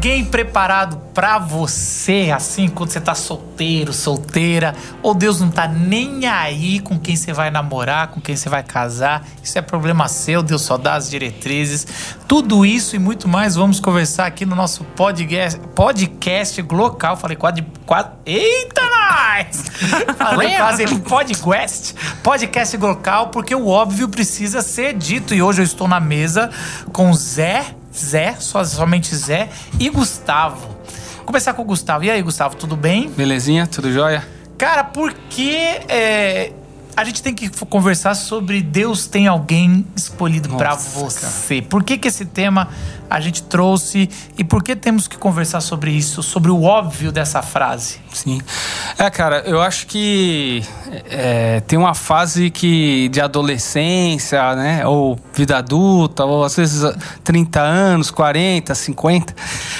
alguém preparado para você, assim, quando você tá solteiro, solteira, ou Deus não tá nem aí com quem você vai namorar, com quem você vai casar? Isso é problema seu, Deus só dá as diretrizes. Tudo isso e muito mais vamos conversar aqui no nosso podcast, podcast local. Falei quase. quase eita, nós! Falei quase podcast. Podcast local, porque o óbvio precisa ser dito. E hoje eu estou na mesa com Zé Zé, só, somente Zé e Gustavo. Vou começar com o Gustavo. E aí, Gustavo, tudo bem? Belezinha, tudo jóia? Cara, por que é, a gente tem que conversar sobre Deus tem alguém escolhido para você? Cara. Por que, que esse tema a gente trouxe e por que temos que conversar sobre isso, sobre o óbvio dessa frase? Sim. É, cara, eu acho que é, tem uma fase que de adolescência, né, ou vida adulta, ou às vezes 30 anos, 40, 50,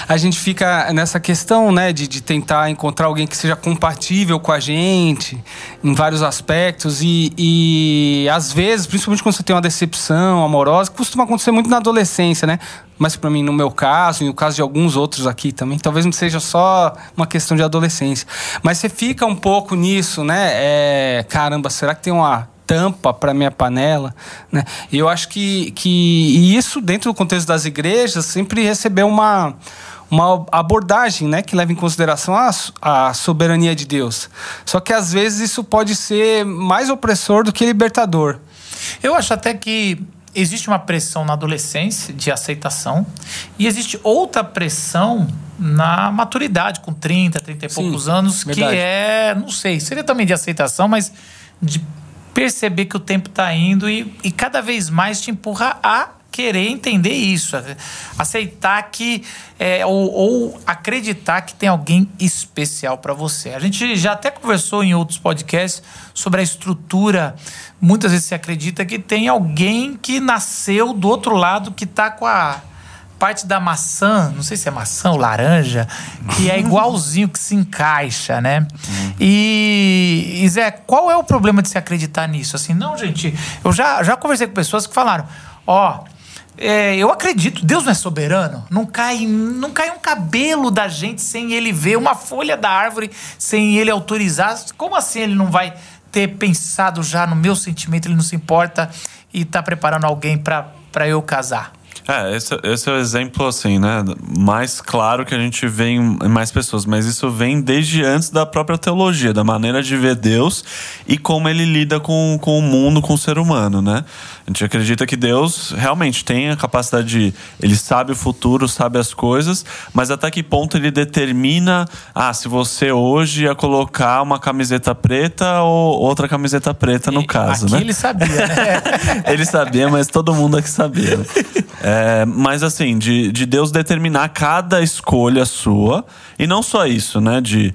a gente fica nessa questão, né, de, de tentar encontrar alguém que seja compatível com a gente em vários aspectos e, e às vezes, principalmente quando você tem uma decepção amorosa, costuma acontecer muito na adolescência, né? Mas para mim, no meu caso, e no caso de alguns outros aqui também, talvez não seja só uma questão de adolescência. Mas você fica um pouco nisso, né? É, caramba, será que tem uma tampa para minha panela, né? E eu acho que, que e isso dentro do contexto das igrejas sempre recebeu uma uma abordagem né, que leva em consideração a, a soberania de Deus. Só que às vezes isso pode ser mais opressor do que libertador. Eu acho até que existe uma pressão na adolescência de aceitação e existe outra pressão na maturidade, com 30, 30 e Sim, poucos anos, verdade. que é, não sei, seria também de aceitação, mas de perceber que o tempo está indo e, e cada vez mais te empurra a querer entender isso, aceitar que é, ou, ou, acreditar que tem alguém especial para você. A gente já até conversou em outros podcasts sobre a estrutura. Muitas vezes se acredita que tem alguém que nasceu do outro lado que está com a parte da maçã, não sei se é maçã ou laranja, que é igualzinho que se encaixa, né? Uhum. E, e Zé, qual é o problema de se acreditar nisso? Assim, não, gente, eu já, já conversei com pessoas que falaram, ó, oh, é, eu acredito, Deus não é soberano. Não cai, não cai um cabelo da gente sem ele ver, uma folha da árvore sem ele autorizar. Como assim ele não vai ter pensado já no meu sentimento, ele não se importa e tá preparando alguém para eu casar? É, esse, esse, é o exemplo, assim, né? Mais claro que a gente vê em mais pessoas, mas isso vem desde antes da própria teologia, da maneira de ver Deus e como ele lida com, com o mundo, com o ser humano, né? A gente acredita que Deus realmente tem a capacidade de. Ele sabe o futuro, sabe as coisas, mas até que ponto ele determina. Ah, se você hoje ia colocar uma camiseta preta ou outra camiseta preta, no e, caso, né? Ele sabia, né? ele sabia, mas todo mundo aqui sabia. É, mas assim, de, de Deus determinar cada escolha sua. E não só isso, né? De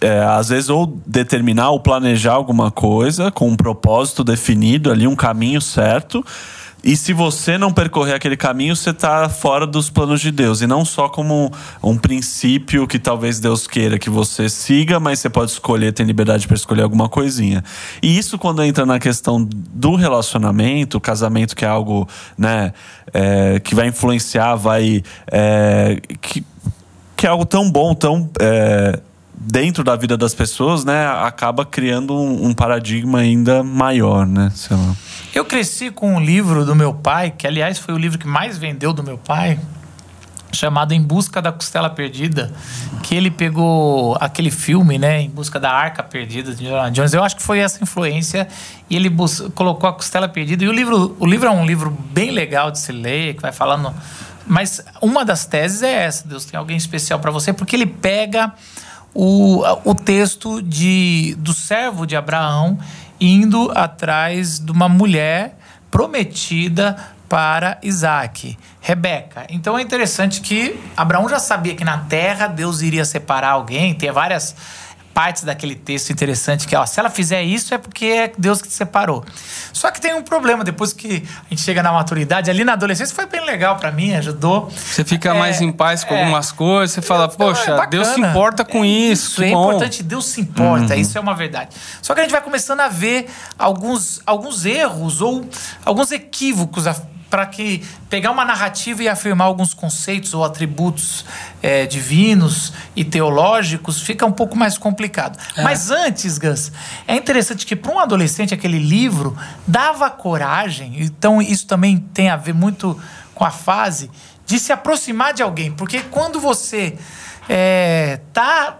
é, às vezes ou determinar ou planejar alguma coisa com um propósito definido ali, um caminho certo. E se você não percorrer aquele caminho, você está fora dos planos de Deus. E não só como um princípio que talvez Deus queira que você siga, mas você pode escolher, tem liberdade para escolher alguma coisinha. E isso, quando entra na questão do relacionamento, casamento, que é algo né, é, que vai influenciar, vai. É, que, que é algo tão bom, tão é, dentro da vida das pessoas, né, acaba criando um, um paradigma ainda maior, né? Eu cresci com um livro do meu pai, que aliás foi o livro que mais vendeu do meu pai, chamado Em Busca da Costela Perdida, que ele pegou aquele filme, né, Em Busca da Arca Perdida de John Jones. Eu acho que foi essa influência e ele colocou a Costela Perdida. E o livro, o livro é um livro bem legal de se ler, que vai falando mas uma das teses é essa: Deus tem alguém especial para você, porque ele pega o, o texto de, do servo de Abraão indo atrás de uma mulher prometida para Isaac, Rebeca. Então é interessante que Abraão já sabia que na terra Deus iria separar alguém, tem várias partes daquele texto interessante que, ó, se ela fizer isso é porque é Deus que te separou. Só que tem um problema, depois que a gente chega na maturidade, ali na adolescência foi bem legal para mim, ajudou. Você fica é, mais em paz com é, algumas coisas, você fala, poxa, é Deus se importa com isso. Isso é bom. importante, Deus se importa, uhum. isso é uma verdade. Só que a gente vai começando a ver alguns, alguns erros ou alguns equívocos para que pegar uma narrativa e afirmar alguns conceitos ou atributos é, divinos e teológicos fica um pouco mais complicado. É. Mas antes, Gus, é interessante que para um adolescente aquele livro dava coragem. Então isso também tem a ver muito com a fase de se aproximar de alguém, porque quando você é, tá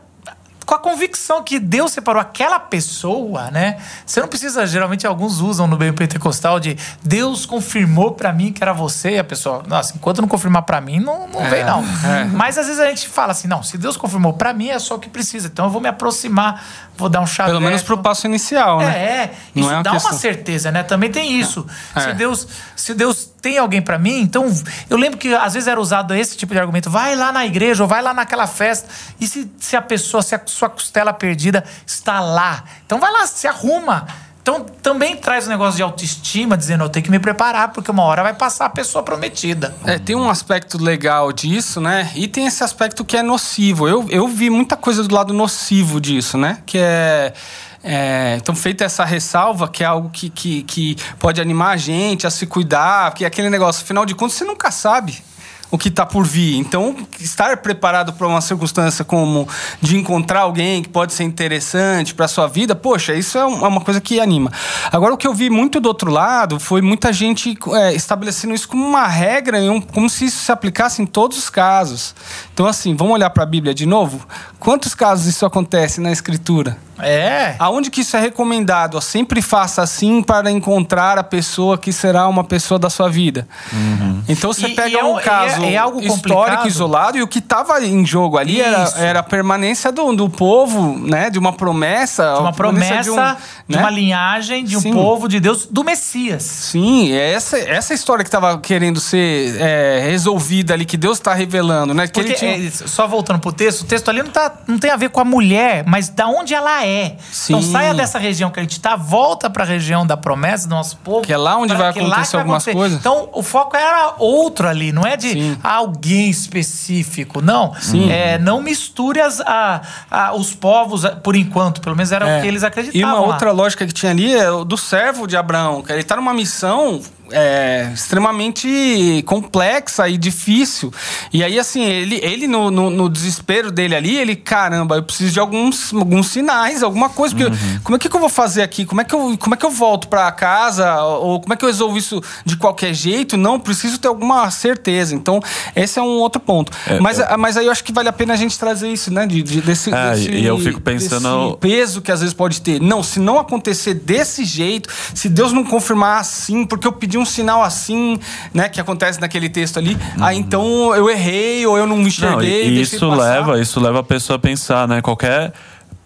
com a convicção que Deus separou aquela pessoa, né? Você não precisa, geralmente alguns usam no meio pentecostal de Deus confirmou para mim que era você e a pessoa, nossa, enquanto não confirmar para mim, não, não é, vem não. É. Mas às vezes a gente fala assim, não, se Deus confirmou para mim é só o que precisa, então eu vou me aproximar, vou dar um chave. Pelo menos pro passo inicial, né? É, é. isso é dá questão... uma certeza, né? Também tem isso. É. Se Deus, se Deus tem alguém para mim, então eu lembro que às vezes era usado esse tipo de argumento, vai lá na igreja ou vai lá naquela festa, e se, se a pessoa, se a sua costela perdida está lá. Então vai lá, se arruma. Então também traz um negócio de autoestima, dizendo eu tenho que me preparar, porque uma hora vai passar a pessoa prometida. É, tem um aspecto legal disso, né? E tem esse aspecto que é nocivo. Eu, eu vi muita coisa do lado nocivo disso, né? Que é. É, então, feita essa ressalva, que é algo que, que, que pode animar a gente a se cuidar, que é aquele negócio, afinal de contas, você nunca sabe o que está por vir. Então, estar preparado para uma circunstância como de encontrar alguém que pode ser interessante para sua vida, poxa, isso é, é uma coisa que anima. Agora, o que eu vi muito do outro lado foi muita gente é, estabelecendo isso como uma regra, como se isso se aplicasse em todos os casos. Então, assim, vamos olhar para a Bíblia de novo? Quantos casos isso acontece na Escritura? É. Aonde que isso é recomendado? Sempre faça assim para encontrar a pessoa que será uma pessoa da sua vida. Uhum. Então você e, pega e é, um caso é, é algo histórico isolado e o que estava em jogo ali era, era a permanência do, do povo, né? De uma promessa. De uma promessa, de, um, né? de uma linhagem, de um Sim. povo de Deus, do Messias. Sim, é essa, essa história que estava querendo ser é, resolvida ali, que Deus está revelando, né? Que Porque, tinha... é, só voltando pro texto, o texto ali não, tá, não tem a ver com a mulher, mas da onde ela é é. Então Sim. Então saia dessa região que a gente está, volta para a região da promessa do nosso povo. Que é lá onde vai acontecer vai algumas acontecer. coisas. Então o foco era outro ali, não é de Sim. alguém específico, não. Sim. É, não misture as, a, a, os povos, por enquanto, pelo menos era é. o que eles acreditavam. E uma lá. outra lógica que tinha ali é do servo de Abraão, que ele está numa missão é, extremamente complexa e difícil. E aí, assim, ele, ele no, no, no, desespero dele ali, ele, caramba, eu preciso de alguns, alguns sinais, alguma coisa. Porque uhum. como é que, eu vou fazer aqui? Como é que eu, como é que eu volto para casa? Ou como é que eu resolvo isso de qualquer jeito? Não, preciso ter alguma certeza. Então, esse é um outro ponto. É, mas, eu... mas aí eu acho que vale a pena a gente trazer isso, né? De, de desse, é, desse, e eu fico pensando. peso que às vezes pode ter. Não, se não acontecer desse jeito, se Deus não confirmar assim, porque eu pedi um sinal assim, né, que acontece naquele texto ali, uhum. aí então eu errei ou eu não enxerguei. Não, e isso leva, isso leva a pessoa a pensar, né, qualquer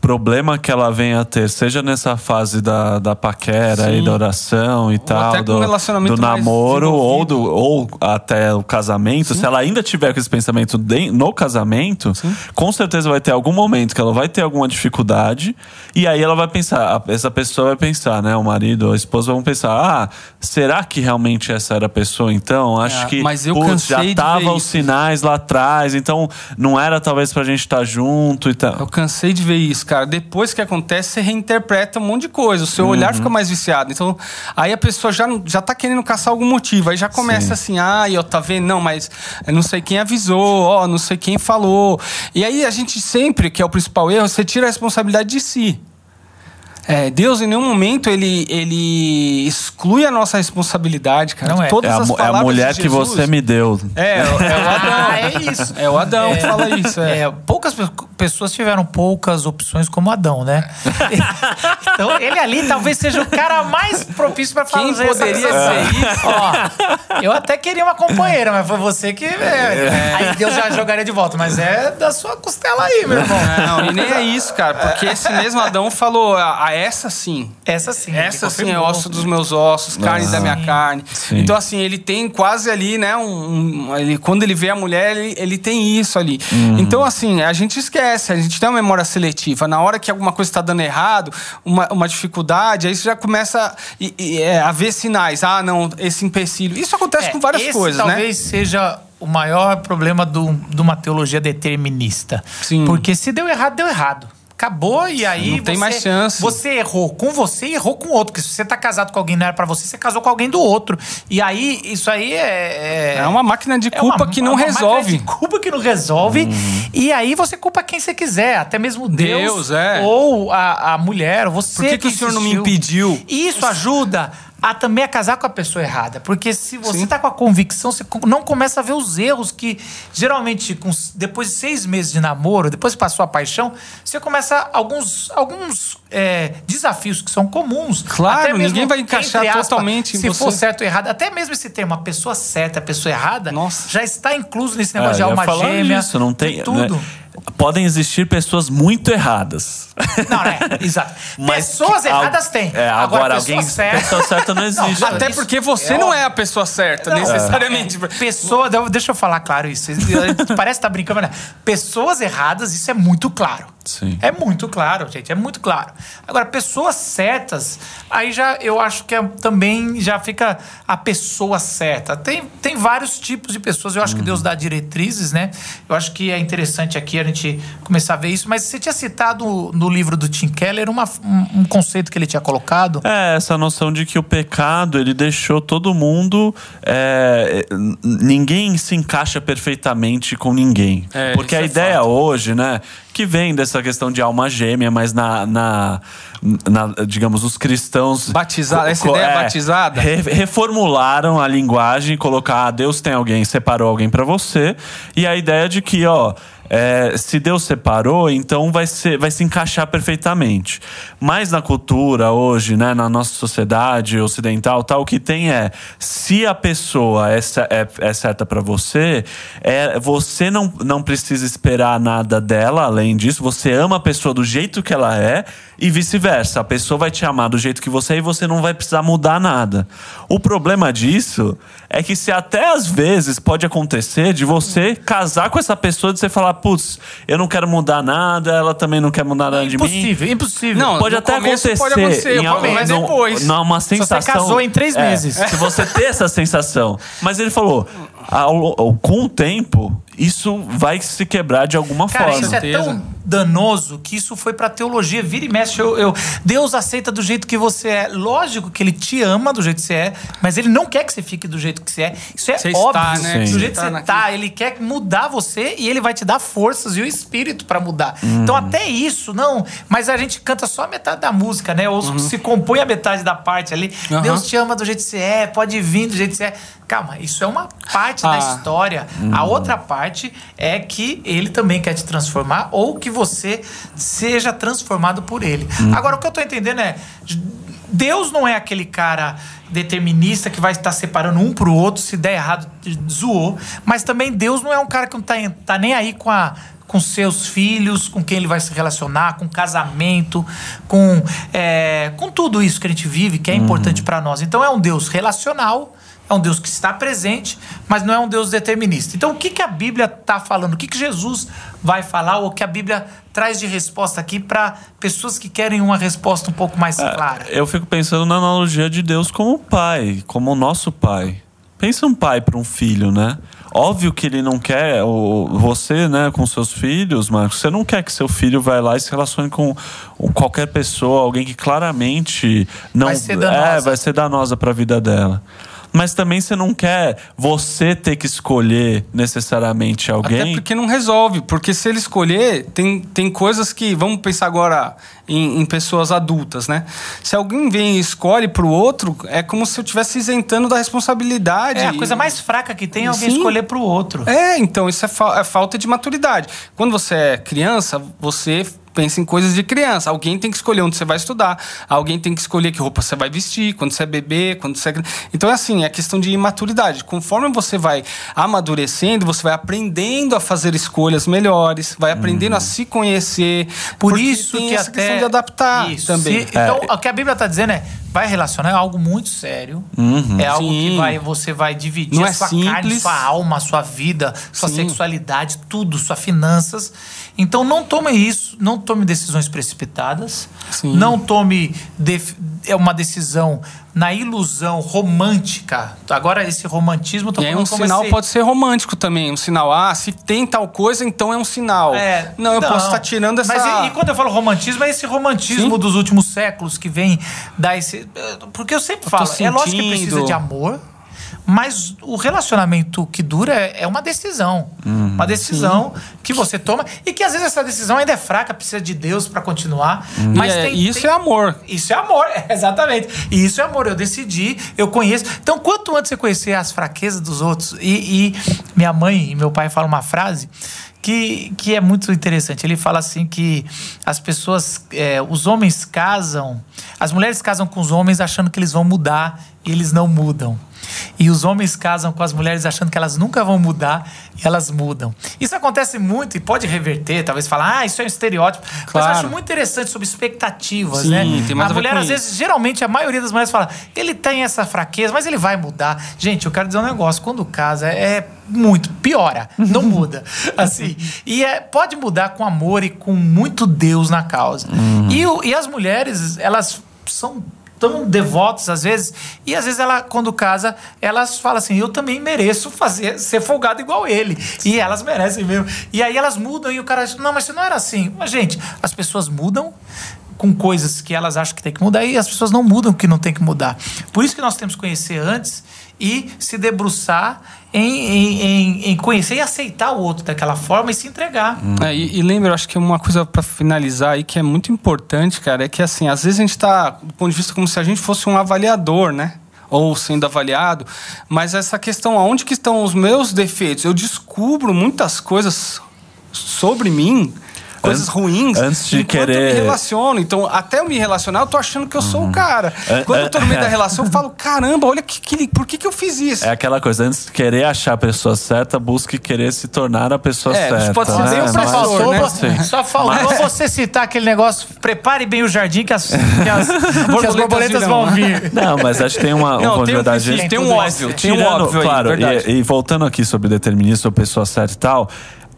problema que ela venha a ter, seja nessa fase da, da paquera Sim. e da oração e ou tal, do, do namoro ou, do, ou até o casamento, Sim. se ela ainda tiver com esse pensamento no casamento, Sim. com certeza vai ter algum momento que ela vai ter alguma dificuldade e aí ela vai pensar, essa pessoa vai pensar, né, o marido ou a esposa vão pensar, ah, será que realmente essa era a pessoa então? Acho é, que mas eu putz, já tava os sinais lá atrás, então não era talvez pra gente estar tá junto e tal. Eu cansei de ver isso, cara, depois que acontece, você reinterpreta um monte de coisa. O seu uhum. olhar fica mais viciado. Então, aí a pessoa já, já tá querendo caçar algum motivo. Aí já começa Sim. assim, ah, eu tá vendo? Não, mas não sei quem avisou, ó, não sei quem falou. E aí a gente sempre, que é o principal erro, você tira a responsabilidade de si. É, Deus em nenhum momento ele, ele exclui a nossa responsabilidade, cara. Não é. Todas é, a, as é a mulher que você me deu. É, é o Adão. Ah, é isso. É o Adão é, que fala isso. É. é. poucas pessoas tiveram poucas opções como Adão, né? então ele ali talvez seja o cara mais propício para fazer Quem poderia ser isso? Ó, eu até queria uma companheira, mas foi você que. É, aí Deus já jogaria de volta, mas é da sua costela aí, meu irmão. Não, e nem é isso, cara, porque esse mesmo Adão falou. A, essa sim. Essa sim. Essa sim é osso dos meus ossos, carne da minha carne. Sim. Então, assim, ele tem quase ali, né? Um, um, ele, quando ele vê a mulher, ele, ele tem isso ali. Uhum. Então, assim, a gente esquece, a gente tem uma memória seletiva. Na hora que alguma coisa está dando errado, uma, uma dificuldade, aí você já começa a, é, a ver sinais. Ah, não, esse empecilho. Isso acontece é, com várias esse coisas, talvez né? Talvez seja o maior problema do, de uma teologia determinista. Sim. Porque se deu errado, deu errado acabou e aí Não você, tem mais chance. você errou com você e errou com o outro. Porque se você tá casado com alguém não era pra você, você casou com alguém do outro. E aí, isso aí é. É uma máquina de é culpa uma- que não é uma máquina resolve. de culpa que não resolve. E aí você culpa quem você quiser, até mesmo Deus, Deus, é. ou a, a mulher, ou você. Por que que o senhor não me insistiu. impediu? Isso ajuda a também a casar com a pessoa errada. Porque se você Sim. tá com a convicção, você não começa a ver os erros que, geralmente, com, depois de seis meses de namoro, depois que passou a paixão, você começa alguns, alguns é, desafios que são comuns. Claro, mesmo, ninguém vai encaixar aspas, totalmente em Se você. for certo ou errado, até mesmo esse termo, a pessoa certa, a pessoa errada, Nossa. já está incluso nesse É, negócio de eu ia alma gêmea. isso, não tem, de tudo. né? Podem existir pessoas muito erradas. Não, é, exato. Mas pessoas que- erradas al- têm. É, agora, pessoa alguém. certa- Pessoa certa não existe. Não, Até Isso porque você é não é a pessoa certa, Não, necessariamente. é, pessoa, deixa eu falar claro isso. Parece que tá brincando, mas não. pessoas erradas, isso é muito claro. Sim. É muito claro, gente, é muito claro. Agora, pessoas certas, aí já eu acho que é, também já fica a pessoa certa. Tem, tem vários tipos de pessoas, eu acho que Deus dá diretrizes, né? Eu acho que é interessante aqui a gente começar a ver isso, mas você tinha citado no livro do Tim Keller uma, um, um conceito que ele tinha colocado. É, essa noção de que o pecado, ele deixou todo mundo. é, ninguém se encaixa perfeitamente com ninguém. É, Porque a é ideia fato. hoje, né, que vem dessa questão de alma gêmea, mas na. na, na- digamos, os cristãos. Batizado, co- essa ideia batizada? re- reformularam a linguagem, colocar ah, Deus tem alguém, separou alguém pra você. E a ideia de que, ó. É, se Deus separou, então vai, ser, vai se encaixar perfeitamente. Mas na cultura hoje, né, na nossa sociedade ocidental, tal, o que tem é se a pessoa é, é, é certa pra você, é, você não, não precisa esperar nada dela além disso. Você ama a pessoa do jeito que ela é e vice-versa. A pessoa vai te amar do jeito que você é e você não vai precisar mudar nada. O problema disso é que se até às vezes pode acontecer de você casar com essa pessoa, de você falar, putz, eu não quero mudar nada, ela também não quer mudar nada de mim. impossível, impossível. Não, Pode até acontecer, pode acontecer, em algum- mas depois. numa você sensação. casou em três É, meses. Se você ter essa sensação. Mas ele falou, ao- ao- com o tempo, isso vai se quebrar de alguma Cara, forma. isso é tão danoso que isso foi pra teologia. Vira e mexe. Eu, eu- Deus aceita do jeito que você é. Lógico que ele te ama do jeito que você é, mas ele não quer que você fique do jeito que você é. Isso é Você está, óbvio. né? Sim. Do jeito que Tá você naquele- tá, ele quer mudar você e ele vai te dar forças e o espírito pra mudar. Hum. Então, até isso, não. Mas a gente canta só a metade da música, né? Ou se compõe a metade da parte ali. Uhum. Deus te ama do jeito que você é, pode vir do jeito que você é. Calma, isso é uma parte da Ah. história. A outra parte é que ele também quer te transformar ou que você seja transformado por ele. Agora, o que eu tô entendendo é. Deus não é aquele cara determinista que vai estar separando um pro outro, se der errado, zoou. Mas também Deus não é um cara que não tá, tá nem aí com a com seus filhos, com quem ele vai se relacionar, com casamento, com, é, com tudo isso que a gente vive, que é importante para nós. Então é um Deus relacional, é um Deus que está presente, mas não é um Deus determinista. Então o que, que a Bíblia está falando? O que, que Jesus vai falar? Ou o que a Bíblia traz de resposta aqui para pessoas que querem uma resposta um pouco mais clara? Eu fico pensando na analogia de Deus como pai, como o nosso pai. Pensa um pai para um filho, né? Óbvio que ele não quer, o, você, né, com seus filhos, Marcos, você não quer que seu filho vá lá e se relacione com qualquer pessoa, alguém que claramente não Vai ser danosa. é, vai ser danosa para a vida dela. Mas também você não quer você ter que escolher necessariamente alguém. Até porque não resolve. Porque se ele escolher, tem, tem coisas que. Vamos pensar agora em, em pessoas adultas, né? Se alguém vem e escolhe pro outro, é como se eu estivesse isentando da responsabilidade. É, a coisa mais fraca que tem é alguém Sim. escolher pro outro. É, então isso é, fa- é falta de maturidade. Quando você é criança, você pensa em coisas de criança. Alguém tem que escolher onde você vai estudar, alguém tem que escolher que roupa você vai vestir, quando você é bebê, quando você é... Então é assim, é questão de imaturidade. Conforme você vai amadurecendo, você vai aprendendo a fazer escolhas melhores, vai aprendendo a se conhecer. Por isso tem que essa até adaptar Isso. também. Se- então, o que a Bíblia está dizendo é: vai relacionar é algo muito sério. Uhum, é algo sim. que vai, você vai dividir Não a é sua simples. carne, sua alma, sua vida, sua sim. sexualidade, tudo, suas finanças. Então não tome isso, não tome decisões precipitadas. Sim. Não tome é uma decisão na ilusão romântica. Agora, esse romantismo... Tô e aí um sinal esse... pode ser romântico também. Um sinal, ah, se tem tal coisa, então é um sinal. É, não, eu não. posso estar tirando essa... Mas e, e, quando eu falo romantismo, é esse romantismo Sim. dos últimos séculos que vem dar esse... Porque eu sempre eu falo, é lógico que precisa de amor mas o relacionamento que dura é, uma decisão. Uhum, uma decisão sim. que você toma e que às vezes essa decisão ainda é fraca, precisa de Deus para continuar. Uhum. Mas é, tem, isso tem... é amor. Isso é amor, exatamente. E isso é amor. Eu decidi, eu conheço. Então, quanto antes você conhecer as fraquezas dos outros. E, e minha mãe e meu pai falam uma frase que, que é muito interessante. Ele fala assim que as pessoas, é, os homens casam, as mulheres casam com os homens achando que eles vão mudar e eles não mudam. E os homens casam com as mulheres achando que elas nunca vão mudar e elas mudam. Isso acontece muito e pode reverter, talvez falar, ah, isso é um estereótipo. Claro. Mas eu acho muito interessante sobre expectativas, Sim, né? Tem mais a, a mulher, às vezes, geralmente, a maioria das mulheres fala, ele tem essa fraqueza, mas ele vai mudar. Gente, eu quero dizer um negócio, quando casa é muito, piora, não muda. Assim, e é, pode mudar com amor e com muito Deus na causa. Uhum. E, e as mulheres, elas são tão devotos às vezes, e às vezes ela, quando casa, elas falam assim: eu também mereço fazer, ser folgado igual ele. E elas merecem mesmo. E aí elas mudam e o cara diz: não, mas você não era assim. Mas, gente, as pessoas mudam com coisas que elas acham que tem que mudar e as pessoas não mudam que não tem que mudar. Por isso que nós temos que conhecer antes e se debruçar em, em, em, conhecer e aceitar o outro daquela forma e se entregar. É, e, e lembra, acho que uma coisa para finalizar aí que é muito importante, cara, é que assim, às vezes a gente está do ponto de vista como se a gente fosse um avaliador, né? Ou sendo avaliado, mas essa questão, aonde que estão os meus defeitos? Eu descubro muitas coisas sobre mim coisas ruins. Antes de querer. Eu me relaciono. Então, até eu me relacionar, eu tô achando que eu sou o uhum. cara. Quando eu tô no meio da relação, eu falo: caramba, olha que, que, por que, que eu fiz isso? É aquela coisa, antes de querer achar a pessoa certa, busque querer se tornar a pessoa é, certa. Pode ser né? bem o Só faltou, né? Só faltou Mas... você citar aquele negócio: prepare bem o jardim que as, que as, que as borboletas vão vir. Não, mas acho que tem uma, Não, um tem um, verdade. Tem um óbvio, tem um óbvio claro, aí, e, e voltando aqui sobre determinismo, a pessoa certa e tal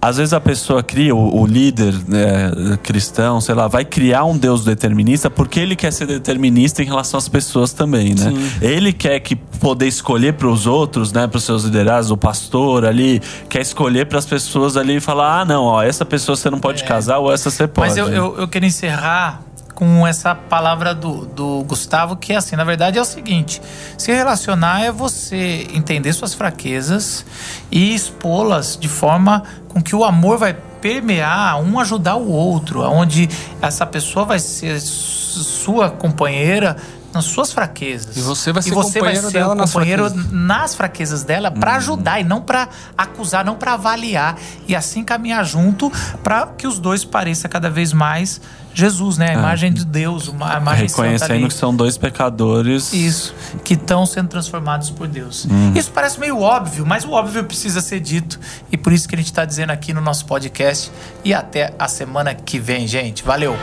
às vezes a pessoa cria, o, o líder né, cristão, sei lá, vai criar um Deus determinista porque ele quer ser determinista em relação às pessoas também, né? Sim. Ele quer que poder escolher para os outros, né, para os seus liderados, o pastor ali, quer escolher para as pessoas ali e falar: ah, não, ó, essa pessoa você não pode é. casar ou essa você pode. Mas eu, eu, eu quero encerrar com essa palavra do, do Gustavo, que é assim, na verdade é o seguinte: se relacionar é você entender suas fraquezas e expô-las de forma com que o amor vai permear, um ajudar o outro, onde essa pessoa vai ser sua companheira nas suas fraquezas. E você vai ser, e você companheiro vai ser dela companheiro nas fraquezas, nas fraquezas dela para hum. ajudar e não para acusar, não para avaliar e assim caminhar junto para que os dois pareçam cada vez mais Jesus, né? A é. imagem de Deus, a imagem Reconhecendo que são dois pecadores. Isso, que estão sendo transformados por Deus. Hum. Isso parece meio óbvio, mas o óbvio precisa ser dito. E por isso que a gente está dizendo aqui no nosso podcast. E até a semana que vem, gente. Valeu!